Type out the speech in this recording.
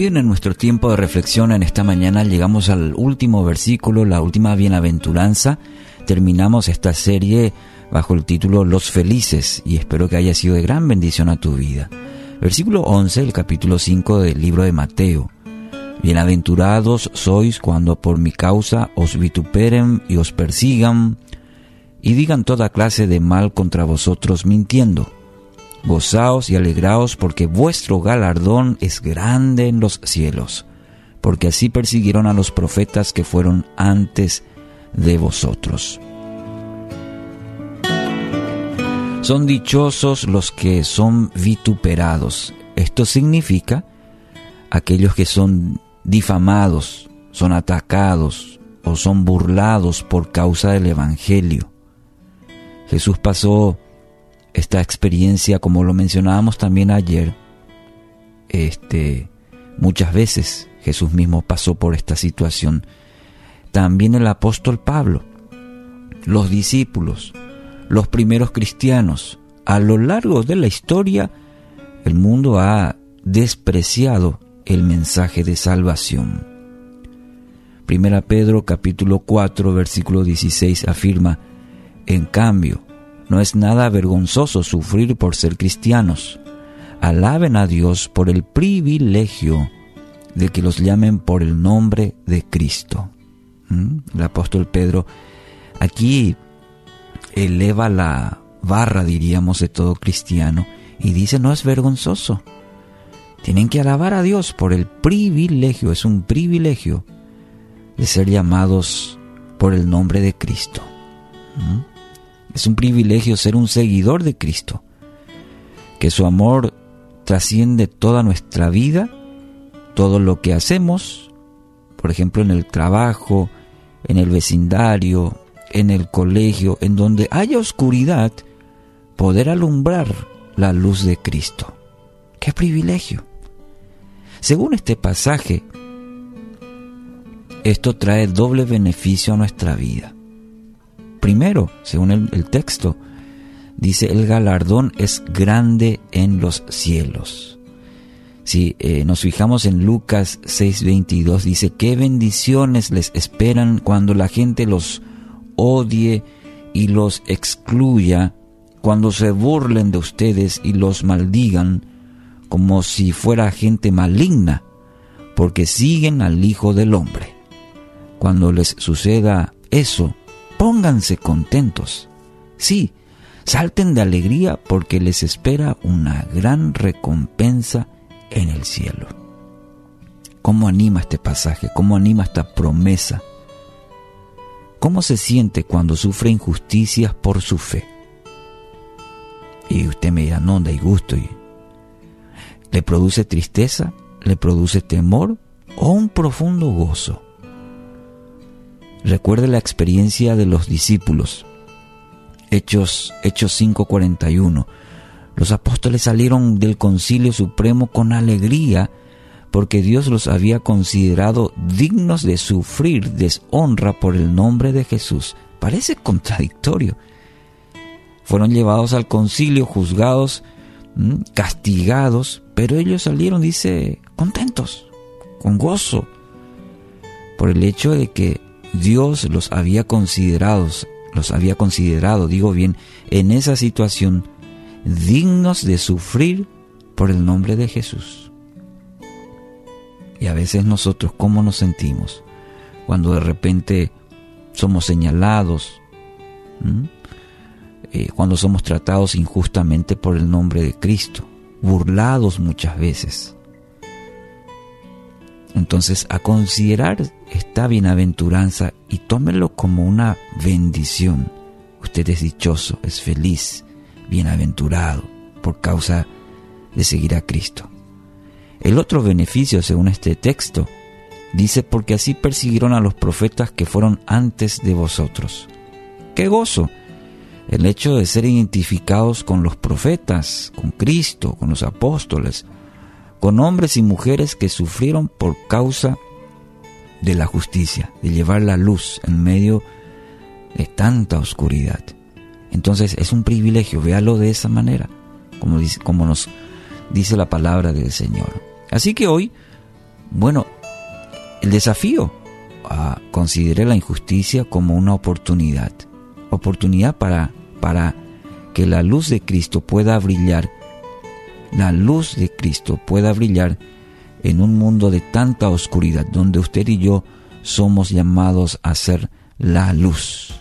Bien, en nuestro tiempo de reflexión en esta mañana llegamos al último versículo, la última bienaventuranza. Terminamos esta serie bajo el título Los Felices y espero que haya sido de gran bendición a tu vida. Versículo 11, el capítulo 5 del libro de Mateo. Bienaventurados sois cuando por mi causa os vituperen y os persigan y digan toda clase de mal contra vosotros mintiendo. Gozaos y alegraos porque vuestro galardón es grande en los cielos, porque así persiguieron a los profetas que fueron antes de vosotros. Son dichosos los que son vituperados. Esto significa aquellos que son difamados, son atacados o son burlados por causa del Evangelio. Jesús pasó esta experiencia, como lo mencionábamos también ayer, este, muchas veces Jesús mismo pasó por esta situación. También el apóstol Pablo, los discípulos, los primeros cristianos, a lo largo de la historia, el mundo ha despreciado el mensaje de salvación. Primera Pedro capítulo 4 versículo 16 afirma, en cambio, no es nada vergonzoso sufrir por ser cristianos. Alaben a Dios por el privilegio de que los llamen por el nombre de Cristo. ¿Mm? El apóstol Pedro aquí eleva la barra, diríamos, de todo cristiano y dice, no es vergonzoso. Tienen que alabar a Dios por el privilegio, es un privilegio de ser llamados por el nombre de Cristo. ¿Mm? Es un privilegio ser un seguidor de Cristo, que su amor trasciende toda nuestra vida, todo lo que hacemos, por ejemplo en el trabajo, en el vecindario, en el colegio, en donde haya oscuridad, poder alumbrar la luz de Cristo. ¡Qué privilegio! Según este pasaje, esto trae doble beneficio a nuestra vida. Primero, según el, texto, dice, el galardón es grande en los cielos. Si eh, nos fijamos en Lucas 6:22, dice, qué bendiciones les esperan cuando la gente los odie y los excluya, cuando se burlen de ustedes y los maldigan, como si fuera gente maligna, porque siguen al Hijo del Hombre. Cuando les suceda eso, pónganse contentos. Sí, salten de alegría porque les espera una gran recompensa en el cielo. ¿Cómo anima este pasaje? ¿Cómo anima esta promesa? ¿Cómo se siente cuando sufre injusticias por su fe? Y usted me dirá, no, da gusto. Y ¿Le produce tristeza? ¿Le produce temor? ¿O un profundo gozo? Recuerde la experiencia de los discípulos. Hechos, Hechos 5:41. Los apóstoles salieron del concilio supremo con alegría porque Dios los había considerado dignos de sufrir deshonra por el nombre de Jesús. Parece contradictorio. Fueron llevados al concilio, juzgados, castigados, pero ellos salieron, dice, contentos, con gozo, por el hecho de que Dios los había considerado, los había considerado, digo bien, en esa situación, dignos de sufrir por el nombre de Jesús. Y a veces nosotros, ¿cómo nos sentimos? Cuando de repente somos señalados, eh, cuando somos tratados injustamente por el nombre de Cristo, burlados muchas veces. Entonces, a considerar esta bienaventuranza y tómelo como una bendición. Usted es dichoso, es feliz, bienaventurado por causa de seguir a Cristo. El otro beneficio, según este texto, dice, porque así persiguieron a los profetas que fueron antes de vosotros. ¡Qué gozo! El hecho de ser identificados con los profetas, con Cristo, con los apóstoles, con hombres y mujeres que sufrieron por causa de la justicia, de llevar la luz en medio de tanta oscuridad. Entonces es un privilegio, véalo de esa manera, como, dice, como nos dice la palabra del Señor. Así que hoy Bueno, el desafío, a considerar la injusticia como una oportunidad, oportunidad para, para que la luz de Cristo pueda brillar, la luz de Cristo pueda brillar en un mundo de tanta oscuridad, donde usted y yo somos llamados a ser la luz.